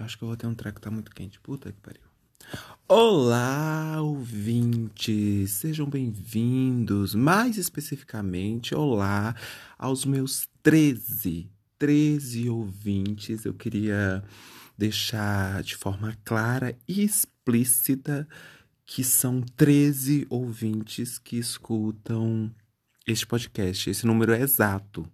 Eu acho que eu vou ter um treco que tá muito quente. Puta que pariu. Olá, ouvintes! Sejam bem-vindos, mais especificamente, olá aos meus 13, 13 ouvintes. Eu queria deixar de forma clara e explícita que são 13 ouvintes que escutam este podcast. Esse número é exato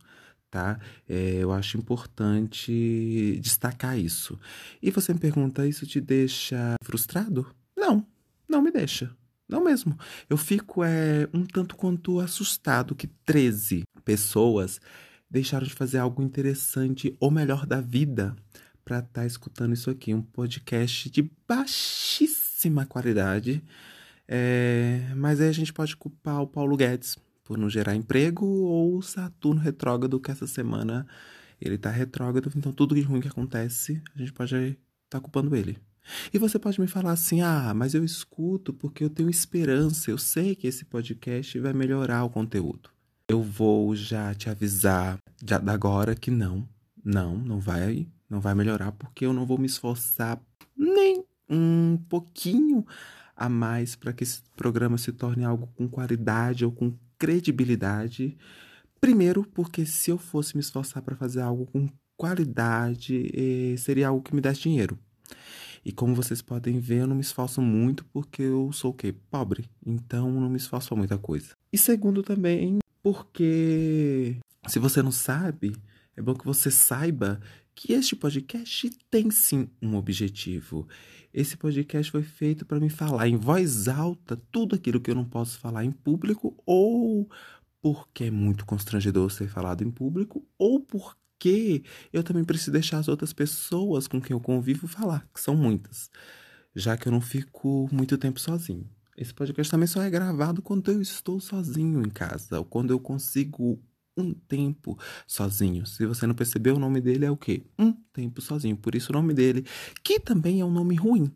tá? É, eu acho importante destacar isso. E você me pergunta, isso te deixa frustrado? Não, não me deixa. Não mesmo. Eu fico é, um tanto quanto assustado que 13 pessoas deixaram de fazer algo interessante ou melhor da vida para estar tá escutando isso aqui. Um podcast de baixíssima qualidade. É, mas aí a gente pode culpar o Paulo Guedes por não gerar emprego, ou Saturno retrógrado, que essa semana ele tá retrógrado, então tudo de ruim que acontece, a gente pode estar tá culpando ele. E você pode me falar assim: ah, mas eu escuto porque eu tenho esperança, eu sei que esse podcast vai melhorar o conteúdo. Eu vou já te avisar já da agora que não, não, não vai, não vai melhorar porque eu não vou me esforçar nem um pouquinho a mais para que esse programa se torne algo com qualidade ou com credibilidade. Primeiro, porque se eu fosse me esforçar para fazer algo com qualidade, eh, seria algo que me desse dinheiro. E como vocês podem ver, eu não me esforço muito porque eu sou o quê? Pobre. Então não me esforço para muita coisa. E segundo também, porque se você não sabe, é bom que você saiba que este podcast tem sim um objetivo. Esse podcast foi feito para me falar em voz alta tudo aquilo que eu não posso falar em público, ou porque é muito constrangedor ser falado em público, ou porque eu também preciso deixar as outras pessoas com quem eu convivo falar, que são muitas, já que eu não fico muito tempo sozinho. Esse podcast também só é gravado quando eu estou sozinho em casa, ou quando eu consigo um tempo sozinho. Se você não percebeu, o nome dele é o quê? Um tempo sozinho. Por isso o nome dele, que também é um nome ruim.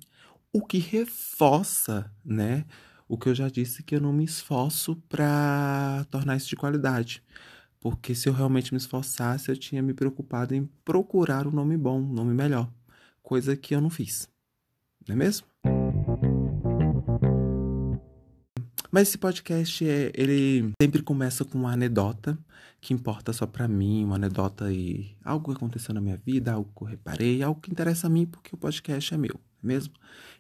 O que reforça, né? O que eu já disse que eu não me esforço para tornar isso de qualidade. Porque se eu realmente me esforçasse, eu tinha me preocupado em procurar um nome bom, um nome melhor. Coisa que eu não fiz. Não é mesmo? Mas esse podcast, é, ele sempre começa com uma anedota que importa só para mim, uma anedota e algo que aconteceu na minha vida, algo que eu reparei, algo que interessa a mim porque o podcast é meu, é mesmo?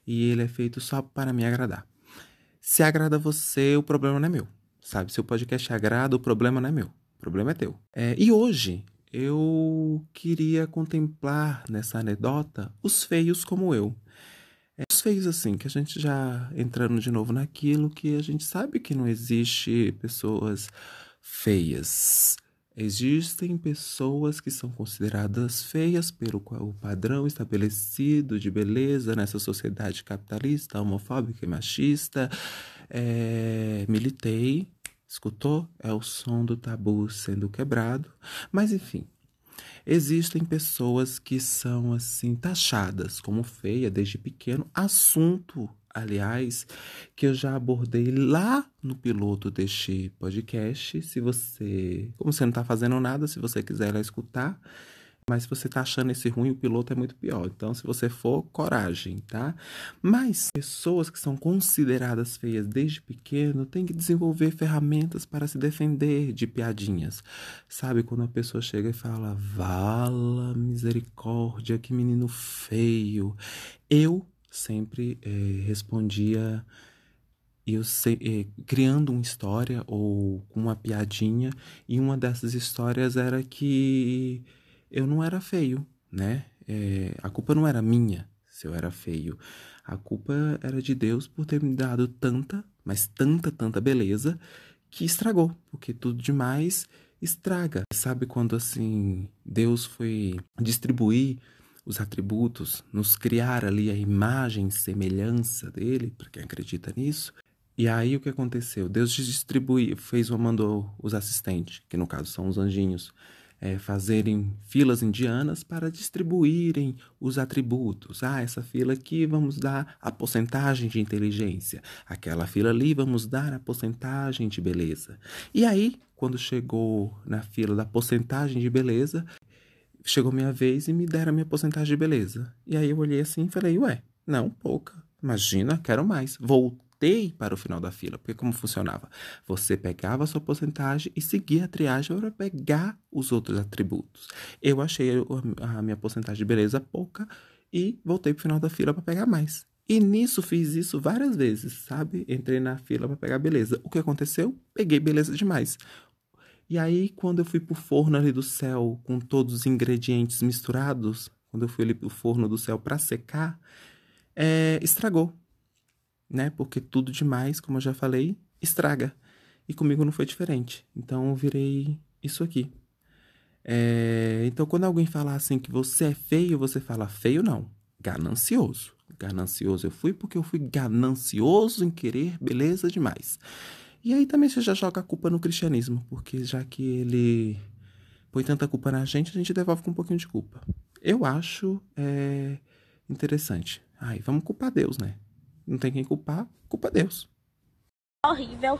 E ele é feito só para me agradar. Se agrada você, o problema não é meu, sabe? Se o podcast agrada, o problema não é meu, o problema é teu. É, e hoje eu queria contemplar nessa anedota os feios como eu. Os feios, assim, que a gente já entrando de novo naquilo que a gente sabe que não existe pessoas feias. Existem pessoas que são consideradas feias pelo o padrão estabelecido de beleza nessa sociedade capitalista, homofóbica e machista. É, militei, escutou? É o som do tabu sendo quebrado. Mas enfim, Existem pessoas que são assim taxadas como feia desde pequeno, assunto, aliás, que eu já abordei lá no piloto deste podcast. Se você, como você não está fazendo nada, se você quiser ir lá escutar, mas se você tá achando esse ruim, o piloto é muito pior. Então, se você for, coragem, tá? Mas pessoas que são consideradas feias desde pequeno têm que desenvolver ferramentas para se defender de piadinhas. Sabe quando a pessoa chega e fala: "Vala misericórdia, que menino feio". Eu sempre eh, respondia eu sei, eh, criando uma história ou uma piadinha, e uma dessas histórias era que eu não era feio, né? É, a culpa não era minha se eu era feio. A culpa era de Deus por ter me dado tanta, mas tanta, tanta beleza que estragou, porque tudo demais estraga. Sabe quando assim Deus foi distribuir os atributos, nos criar ali a imagem semelhança dele, para quem acredita nisso? E aí o que aconteceu? Deus distribuiu, fez uma mandou os assistentes, que no caso são os anjinhos, é, fazerem filas indianas para distribuírem os atributos. Ah, essa fila aqui vamos dar a porcentagem de inteligência, aquela fila ali vamos dar a porcentagem de beleza. E aí, quando chegou na fila da porcentagem de beleza, chegou minha vez e me deram a minha porcentagem de beleza. E aí eu olhei assim e falei, ué, não, pouca. Imagina, quero mais. Voltei para o final da fila, porque como funcionava? Você pegava a sua porcentagem e seguia a triagem para pegar os outros atributos. Eu achei a minha porcentagem de beleza pouca e voltei para o final da fila para pegar mais. E nisso fiz isso várias vezes, sabe? Entrei na fila para pegar beleza. O que aconteceu? Peguei beleza demais. E aí, quando eu fui pro forno ali do céu com todos os ingredientes misturados, quando eu fui ali pro forno do céu para secar, é, estragou, né? Porque tudo demais, como eu já falei, estraga. E comigo não foi diferente. Então eu virei isso aqui. É, então, quando alguém falar assim que você é feio, você fala feio não, ganancioso. Ganancioso eu fui porque eu fui ganancioso em querer beleza demais. E aí também você já joga a culpa no cristianismo, porque já que ele põe tanta culpa na gente, a gente devolve com um pouquinho de culpa. Eu acho é, interessante. Ai, vamos culpar Deus, né? Não tem quem culpar, culpa Deus. Horrível.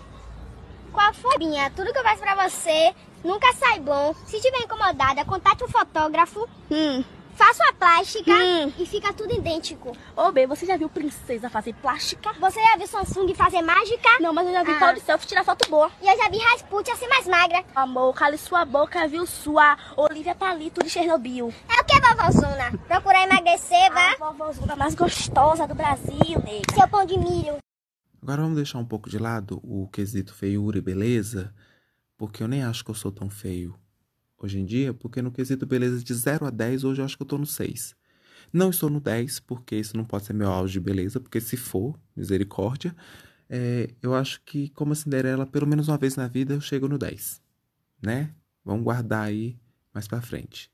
Qual foi, Binha? Tudo que eu faço pra você nunca sai bom. Se estiver incomodada, contate um fotógrafo. Hum. Faça uma plástica hum. e fica tudo idêntico. Ô, B, você já viu princesa fazer plástica? Você já viu Samsung fazer mágica? Não, mas eu já vi ah. Paulo Selfie tirar foto boa. E eu já vi Rasputin ser mais magra. Amor, cale sua boca, viu sua Olivia Palito de Chernobyl. É o que, vovózona? Procurar emagrecer, vá? A vovózona mais gostosa do Brasil, nega. Seu pão de milho. Agora vamos deixar um pouco de lado o quesito feiura e beleza, porque eu nem acho que eu sou tão feio hoje em dia, porque no quesito beleza de 0 a 10, hoje eu acho que eu tô no 6. Não estou no 10, porque isso não pode ser meu auge de beleza, porque se for, misericórdia, é, eu acho que, como a Cinderela, pelo menos uma vez na vida eu chego no 10, né? Vamos guardar aí mais pra frente.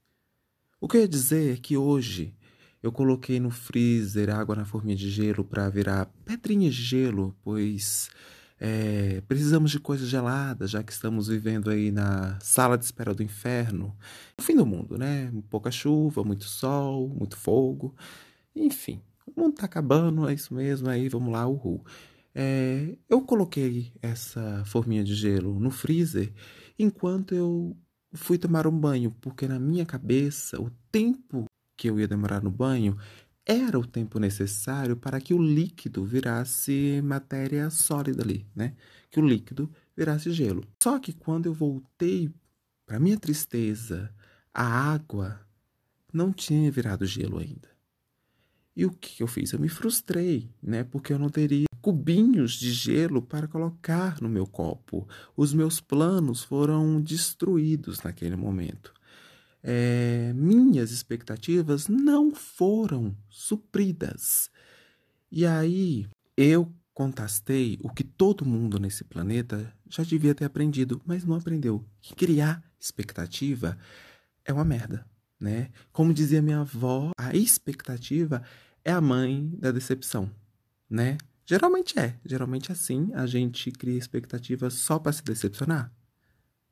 O que eu ia dizer é que hoje eu coloquei no freezer água na forminha de gelo para virar pedrinha de gelo, pois é, precisamos de coisas geladas, já que estamos vivendo aí na sala de espera do inferno. O fim do mundo, né? Pouca chuva, muito sol, muito fogo. Enfim, o mundo tá acabando, é isso mesmo, aí vamos lá, uhul. É, eu coloquei essa forminha de gelo no freezer enquanto eu fui tomar um banho, porque na minha cabeça o tempo que eu ia demorar no banho era o tempo necessário para que o líquido virasse matéria sólida ali, né? Que o líquido virasse gelo. Só que quando eu voltei, para minha tristeza, a água não tinha virado gelo ainda. E o que eu fiz? Eu me frustrei, né? Porque eu não teria cubinhos de gelo para colocar no meu copo. Os meus planos foram destruídos naquele momento é, minhas expectativas não foram supridas. E aí eu contastei o que todo mundo nesse planeta já devia ter aprendido, mas não aprendeu. Que criar expectativa é uma merda, né? Como dizia minha avó, a expectativa é a mãe da decepção, né? Geralmente é, geralmente é assim, a gente cria expectativa só para se decepcionar.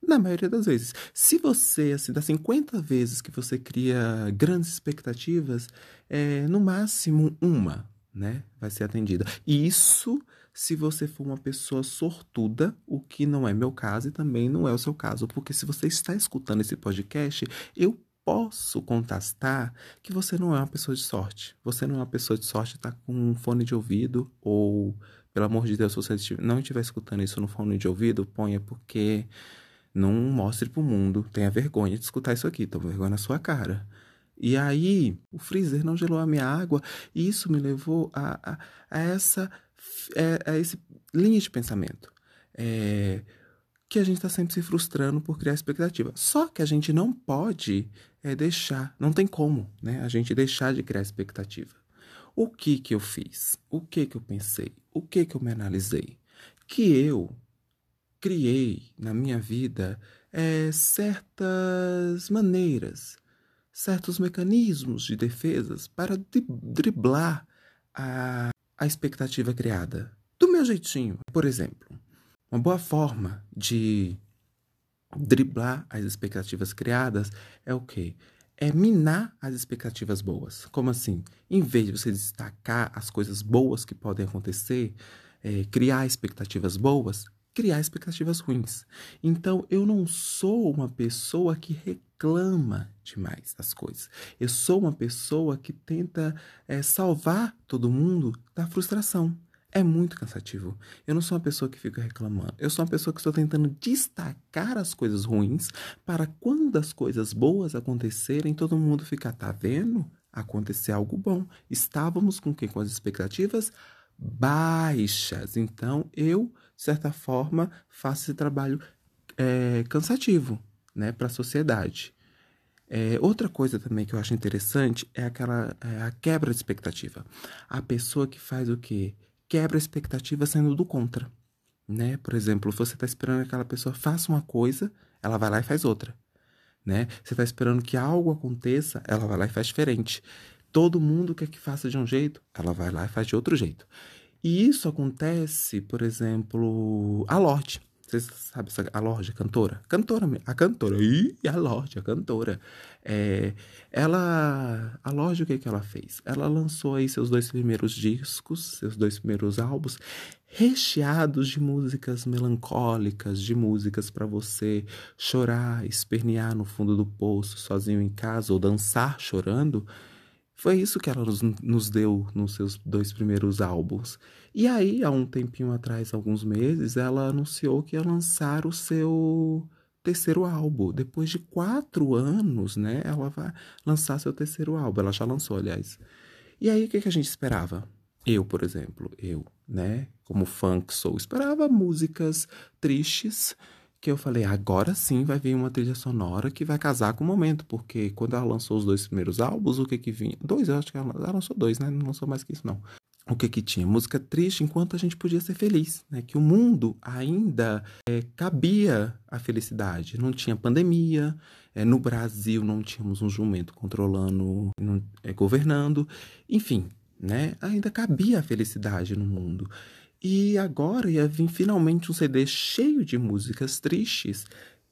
Na maioria das vezes. Se você, assim, das 50 vezes que você cria grandes expectativas, é, no máximo uma, né, vai ser atendida. E isso se você for uma pessoa sortuda, o que não é meu caso e também não é o seu caso. Porque se você está escutando esse podcast, eu posso contestar que você não é uma pessoa de sorte. Você não é uma pessoa de sorte, está com um fone de ouvido ou, pelo amor de Deus, se você não estiver escutando isso no fone de ouvido, ponha porque não mostre pro mundo. Tenha vergonha de escutar isso aqui. Tô vergonha na sua cara. E aí, o freezer não gelou a minha água. E isso me levou a, a, a essa a, a esse linha de pensamento. É, que a gente está sempre se frustrando por criar expectativa. Só que a gente não pode é, deixar, não tem como, né? A gente deixar de criar expectativa. O que que eu fiz? O que que eu pensei? O que que eu me analisei? Que eu criei na minha vida é, certas maneiras, certos mecanismos de defesas para driblar a, a expectativa criada. Do meu jeitinho, por exemplo, uma boa forma de driblar as expectativas criadas é o quê? É minar as expectativas boas. Como assim? Em vez de você destacar as coisas boas que podem acontecer, é, criar expectativas boas, criar expectativas ruins. Então, eu não sou uma pessoa que reclama demais das coisas. Eu sou uma pessoa que tenta é, salvar todo mundo da frustração. É muito cansativo. Eu não sou uma pessoa que fica reclamando. Eu sou uma pessoa que estou tentando destacar as coisas ruins para quando as coisas boas acontecerem, todo mundo ficar, tá vendo? Acontecer algo bom. Estávamos com quem? Com as expectativas baixas. Então, eu, de certa forma, faço esse trabalho é, cansativo né, para a sociedade. É, outra coisa também que eu acho interessante é aquela é a quebra de expectativa. A pessoa que faz o quê? Quebra a expectativa sendo do contra. Né? Por exemplo, você está esperando que aquela pessoa faça uma coisa, ela vai lá e faz outra. Né? Você está esperando que algo aconteça, ela vai lá e faz diferente. Todo mundo quer que faça de um jeito, ela vai lá e faz de outro jeito. E isso acontece, por exemplo, a Lorde. Vocês sabem a Lorde, a cantora? Cantora, a cantora. Ih, a Lorde, a cantora. É, ela, a Lorde, o que, que ela fez? Ela lançou aí seus dois primeiros discos, seus dois primeiros álbuns, recheados de músicas melancólicas, de músicas para você chorar, espernear no fundo do poço, sozinho em casa, ou dançar chorando. Foi isso que ela nos, deu nos seus dois primeiros álbuns. E aí, há um tempinho atrás, alguns meses, ela anunciou que ia lançar o seu terceiro álbum. Depois de quatro anos, né? Ela vai lançar seu terceiro álbum. Ela já lançou, aliás. E aí, o que, que a gente esperava? Eu, por exemplo, eu, né? Como fã que sou, esperava músicas tristes que eu falei, agora sim vai vir uma trilha sonora que vai casar com o momento, porque quando ela lançou os dois primeiros álbuns, o que que vinha? Dois, eu acho que ela, lançou dois, né? Não lançou mais que isso, não. O que que tinha? Música triste enquanto a gente podia ser feliz, né? Que o mundo ainda é, cabia a felicidade. Não tinha pandemia, é, no Brasil não tínhamos um jumento controlando, não, é, governando, enfim, né? Ainda cabia a felicidade no mundo. E agora ia vir finalmente um CD cheio de músicas tristes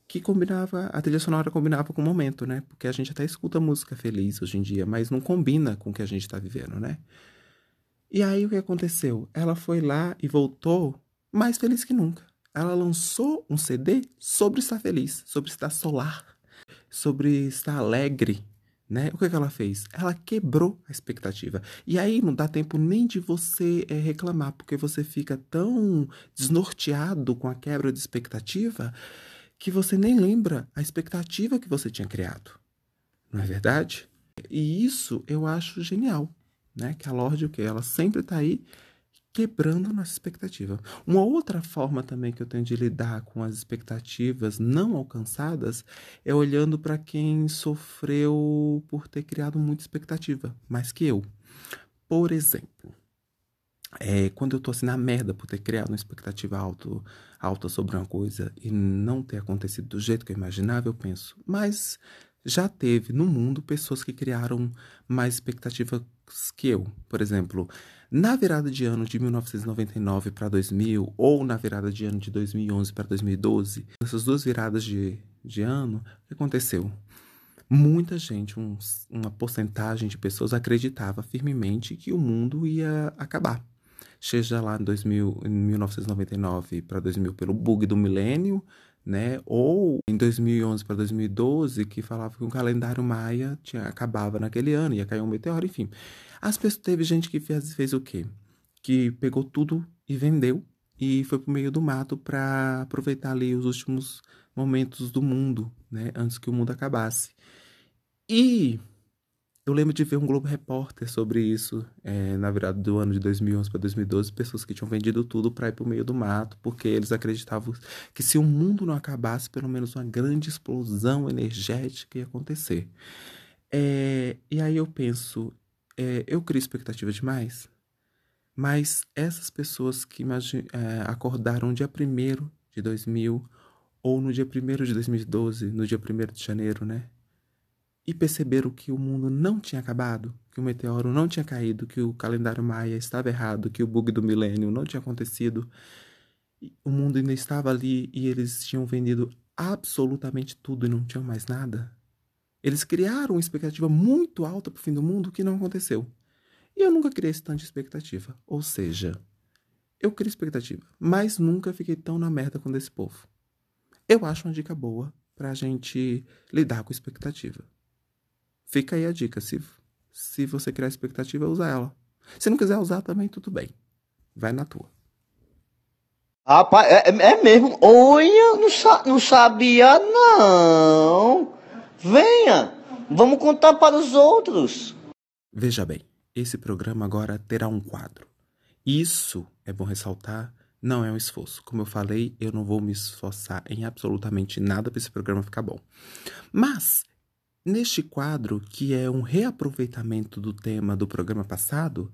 que combinava, a trilha sonora combinava com o momento, né? Porque a gente até escuta música feliz hoje em dia, mas não combina com o que a gente está vivendo, né? E aí o que aconteceu? Ela foi lá e voltou mais feliz que nunca. Ela lançou um CD sobre estar feliz, sobre estar solar, sobre estar alegre, né? O que, que ela fez? Ela quebrou a expectativa. E aí não dá tempo nem de você é, reclamar, porque você fica tão desnorteado com a quebra de expectativa que você nem lembra a expectativa que você tinha criado. Não é verdade? E isso eu acho genial, né? Que a Lorde, o que? Ela sempre está aí quebrando nossa expectativa. Uma outra forma também que eu tenho de lidar com as expectativas não alcançadas é olhando para quem sofreu por ter criado muita expectativa, mais que eu. Por exemplo, é, quando eu tô assim na merda por ter criado uma expectativa alto, alta sobre uma coisa e não ter acontecido do jeito que eu imaginava, eu penso, mas já teve no mundo pessoas que criaram mais expectativas que eu. Por exemplo, na virada de ano de 1999 para 2000, ou na virada de ano de 2011 para 2012, essas duas viradas de, de ano, o que aconteceu? Muita gente, um, uma porcentagem de pessoas acreditava firmemente que o mundo ia acabar. Seja lá em, 2000, em 1999 para 2000 pelo bug do milênio, né? Ou em 2011 para 2012 que falava que o calendário maia tinha acabava naquele ano, ia cair um meteoro, enfim. As pessoas teve gente que fez, fez o quê? Que pegou tudo e vendeu e foi pro meio do mato para aproveitar ali os últimos momentos do mundo, né, antes que o mundo acabasse. E eu lembro de ver um Globo Repórter sobre isso é, na virada do ano de 2011 para 2012, pessoas que tinham vendido tudo para ir para o meio do mato, porque eles acreditavam que se o mundo não acabasse, pelo menos uma grande explosão energética ia acontecer. É, e aí eu penso, é, eu crio expectativa demais, mas essas pessoas que é, acordaram dia 1 de 2000 ou no dia 1 de 2012, no dia 1 de janeiro, né? E perceberam que o mundo não tinha acabado, que o meteoro não tinha caído, que o calendário maia estava errado, que o bug do milênio não tinha acontecido. O mundo ainda estava ali e eles tinham vendido absolutamente tudo e não tinham mais nada. Eles criaram uma expectativa muito alta para o fim do mundo que não aconteceu. E eu nunca criei esse tanto de expectativa. Ou seja, eu criei expectativa, mas nunca fiquei tão na merda com esse povo. Eu acho uma dica boa pra gente lidar com expectativa. Fica aí a dica, se, se você criar expectativa, usa ela. Se não quiser usar também, tudo bem. Vai na tua. Rapaz, é, é mesmo? Olha, não, sa não sabia não. Venha, vamos contar para os outros. Veja bem, esse programa agora terá um quadro. Isso, é bom ressaltar, não é um esforço. Como eu falei, eu não vou me esforçar em absolutamente nada para esse programa ficar bom. Mas, neste quadro, que é um reaproveitamento do tema do programa passado,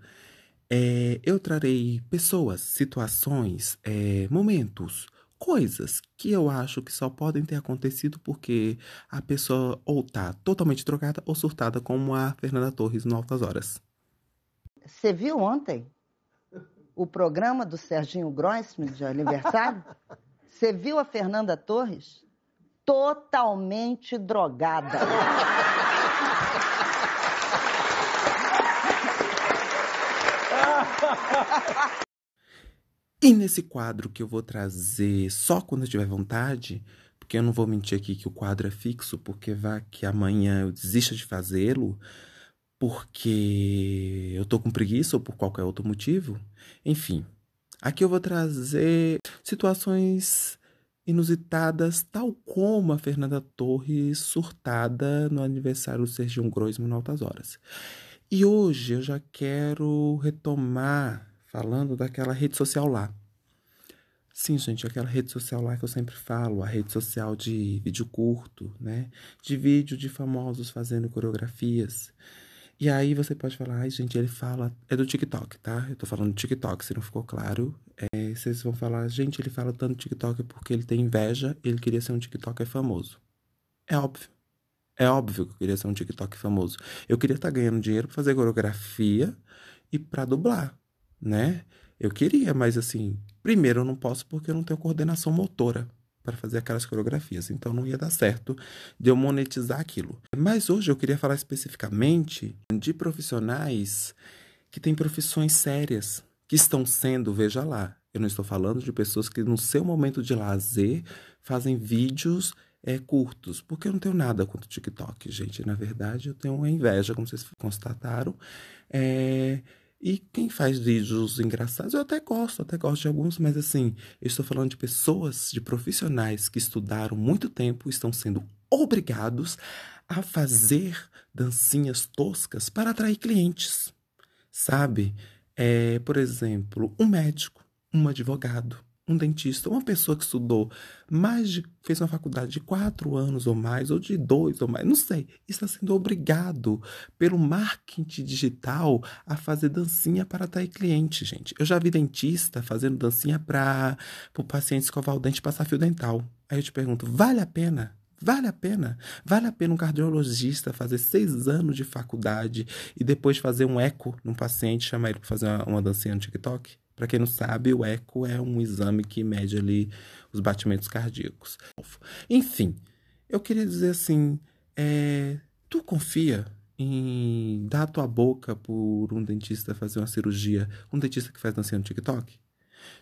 é, eu trarei pessoas, situações, é, momentos, coisas que eu acho que só podem ter acontecido porque a pessoa ou tá totalmente trocada ou surtada, como a Fernanda Torres no Altas Horas. Você viu ontem o programa do Serginho Grossman de aniversário? Você viu a Fernanda Torres? Totalmente drogada. E nesse quadro que eu vou trazer só quando eu tiver vontade, porque eu não vou mentir aqui que o quadro é fixo, porque vai que amanhã eu desista de fazê-lo, porque eu tô com preguiça ou por qualquer outro motivo. Enfim, aqui eu vou trazer situações inusitadas, tal como a Fernanda Torres surtada no aniversário do Serginho Groisman Altas Horas. E hoje eu já quero retomar falando daquela rede social lá. Sim, gente, aquela rede social lá que eu sempre falo, a rede social de vídeo curto, né? De vídeo de famosos fazendo coreografias. E aí você pode falar, ai, gente, ele fala. É do TikTok, tá? Eu tô falando do TikTok, se não ficou claro. É, vocês vão falar, gente, ele fala tanto TikTok porque ele tem inveja, ele queria ser um TikToker famoso. É óbvio. É óbvio que eu queria ser um TikTok famoso. Eu queria estar tá ganhando dinheiro pra fazer coreografia e pra dublar né? Eu queria, mas assim, primeiro eu não posso porque eu não tenho coordenação motora para fazer aquelas coreografias, então não ia dar certo de eu monetizar aquilo. Mas hoje eu queria falar especificamente de profissionais que têm profissões sérias, que estão sendo, veja lá, eu não estou falando de pessoas que no seu momento de lazer fazem vídeos é, curtos, porque eu não tenho nada contra o TikTok, gente. Na verdade, eu tenho uma inveja, como vocês constataram. É, e quem faz vídeos engraçados, eu até gosto, até gosto de alguns, mas assim, eu estou falando de pessoas, de profissionais que estudaram muito tempo, estão sendo obrigados a fazer dancinhas toscas para atrair clientes. Sabe? É, por exemplo, um médico, um advogado, um dentista, uma pessoa que estudou mais de. fez uma faculdade de quatro anos ou mais, ou de dois ou mais, não sei, está sendo obrigado pelo marketing digital a fazer dancinha para atrair cliente, gente. Eu já vi dentista fazendo dancinha para o paciente escovar o dente e passar fio dental. Aí eu te pergunto, vale a pena? Vale a pena. Vale a pena um cardiologista fazer seis anos de faculdade e depois fazer um eco num paciente, chamar ele para fazer uma, uma dancinha no TikTok? Para quem não sabe, o eco é um exame que mede ali os batimentos cardíacos. Enfim, eu queria dizer assim, é, tu confia em dar a tua boca por um dentista fazer uma cirurgia, um dentista que faz dancinha no TikTok?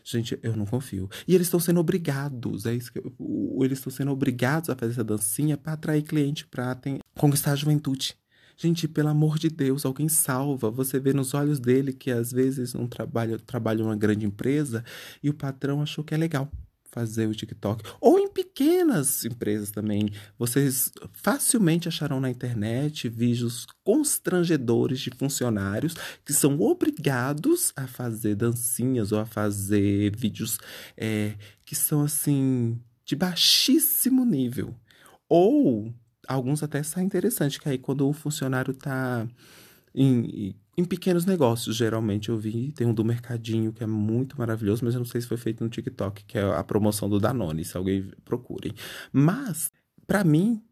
Gente, eu não confio. E eles estão sendo obrigados, é isso que eu, eles estão sendo obrigados a fazer essa dancinha para atrair cliente, para conquistar a juventude. Gente, pelo amor de Deus, alguém salva. Você vê nos olhos dele que às vezes um trabalho trabalha uma grande empresa e o patrão achou que é legal fazer o TikTok. Ou em pequenas empresas também. Vocês facilmente acharão na internet vídeos constrangedores de funcionários que são obrigados a fazer dancinhas ou a fazer vídeos é, que são assim de baixíssimo nível. Ou alguns até saem interessante, que aí quando o funcionário tá em, em pequenos negócios, geralmente eu vi, tem um do Mercadinho que é muito maravilhoso, mas eu não sei se foi feito no TikTok, que é a promoção do Danone, se alguém procurem. Mas, para mim,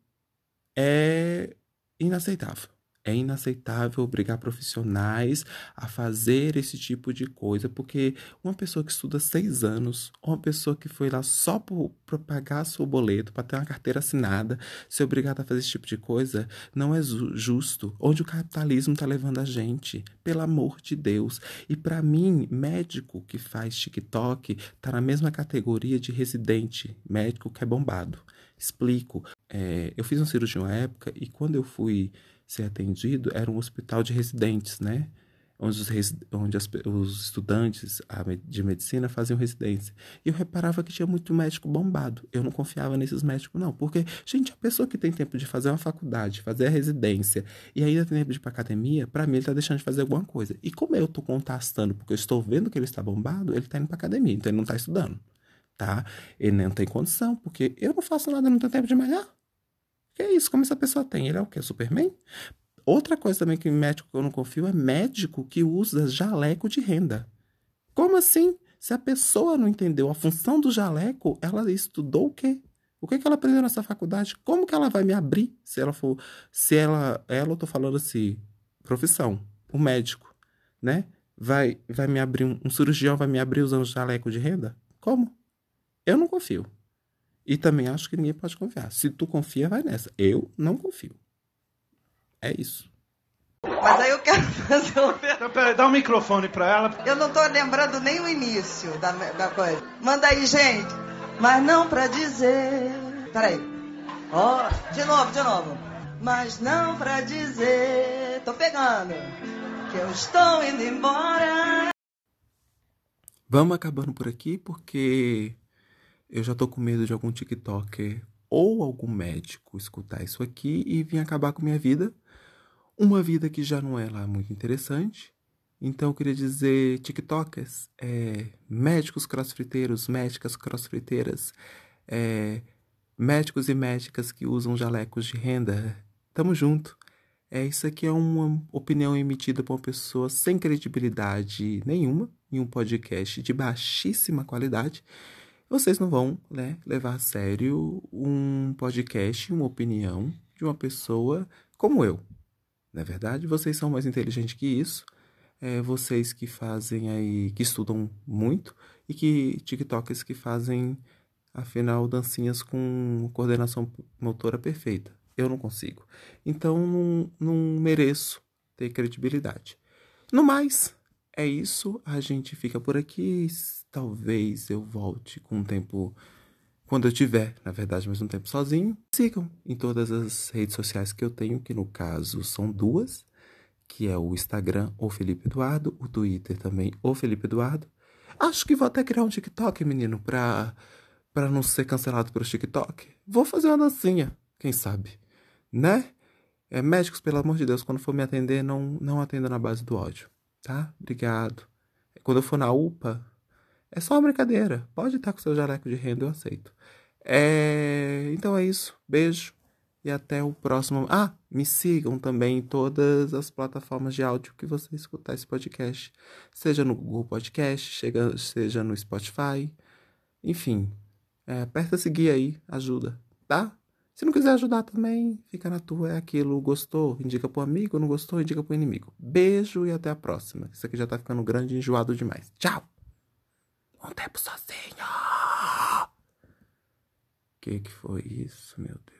é inaceitável. É inaceitável obrigar profissionais a fazer esse tipo de coisa, porque uma pessoa que estuda seis anos, uma pessoa que foi lá só para pagar seu boleto, para ter uma carteira assinada, ser obrigada a fazer esse tipo de coisa, não é justo. Onde o capitalismo está levando a gente, pelo amor de Deus. E para mim, médico que faz TikTok está na mesma categoria de residente, médico que é bombado. Explico. É, eu fiz uma cirurgia uma época e quando eu fui ser atendido era um hospital de residentes, né? Onde os, onde as, os estudantes de medicina faziam residência. E eu reparava que tinha muito médico bombado. Eu não confiava nesses médicos, não. Porque, gente, a pessoa que tem tempo de fazer uma faculdade, fazer a residência e ainda tem tempo de ir pra academia, para mim ele tá deixando de fazer alguma coisa. E como eu tô contestando, porque eu estou vendo que ele está bombado, ele tá indo pra academia, então ele não tá estudando. Tá? Ele não tem condição, porque eu não faço nada, não tenho tempo de malhar. Que é isso? Como essa pessoa tem? Ele é o quê? Superman? Outra coisa também que médico que eu não confio é médico que usa jaleco de renda. Como assim? Se a pessoa não entendeu a função do jaleco, ela estudou o quê? O que, que ela aprendeu nessa faculdade? Como que ela vai me abrir se ela for. Se ela. Ela, eu tô falando assim, profissão, o médico, né? Vai, vai me abrir, um, um cirurgião vai me abrir usando jaleco de renda? Como? Eu não confio. E também acho que ninguém pode confiar. Se tu confia, vai nessa. Eu não confio. É isso. Mas aí eu quero fazer uma pergunta. Peraí, dá o um microfone pra ela. Eu não tô lembrando nem o início da, da coisa. Manda aí, gente. Mas não pra dizer. Peraí. Ó, oh, de novo, de novo. Mas não pra dizer. Tô pegando. Que eu estou indo embora. Vamos acabando por aqui porque eu já tô com medo de algum TikToker ou algum médico escutar isso aqui e vir acabar com minha vida. Uma vida que já não é lá muito interessante. Então eu queria dizer, TikTokers, é, médicos crossfiteiros, médicas crossfiteiras, é, médicos e médicas que usam jalecos de renda, tamo junto. É, isso aqui é uma opinião emitida por uma pessoa sem credibilidade nenhuma, em um podcast de baixíssima qualidade vocês não vão né, levar a sério um podcast, uma opinião de uma pessoa como eu. Na é verdade, vocês são mais inteligentes que isso. É, vocês que fazem aí, que estudam muito e que TikTokers que fazem, afinal, dancinhas com coordenação motora perfeita. Eu não consigo. Então, não, não mereço ter credibilidade. No mais, é isso. A gente fica por aqui. Talvez eu volte com um tempo. Quando eu tiver, na verdade, mais um tempo sozinho. Sigam em todas as redes sociais que eu tenho, que no caso são duas, que é o Instagram, o Felipe Eduardo, o Twitter também, o Felipe Eduardo. Acho que vou até criar um TikTok, menino, pra, pra não ser cancelado pelo TikTok. Vou fazer uma dancinha, quem sabe, né? É, médicos, pelo amor de Deus, quando for me atender, não, não atenda na base do ódio tá? Obrigado. Quando eu for na UPA, é só uma brincadeira. Pode estar com seu jaleco de renda, eu aceito. É... Então é isso. Beijo. E até o próximo. Ah, me sigam também em todas as plataformas de áudio que você escutar esse podcast. Seja no Google Podcast, seja no Spotify. Enfim, é, aperta seguir aí, ajuda, tá? Se não quiser ajudar também, fica na tua, é aquilo. Gostou? Indica pro amigo, não gostou? Indica pro inimigo. Beijo e até a próxima. Isso aqui já tá ficando grande e enjoado demais. Tchau! Um tempo sozinho! Que que foi isso, meu Deus?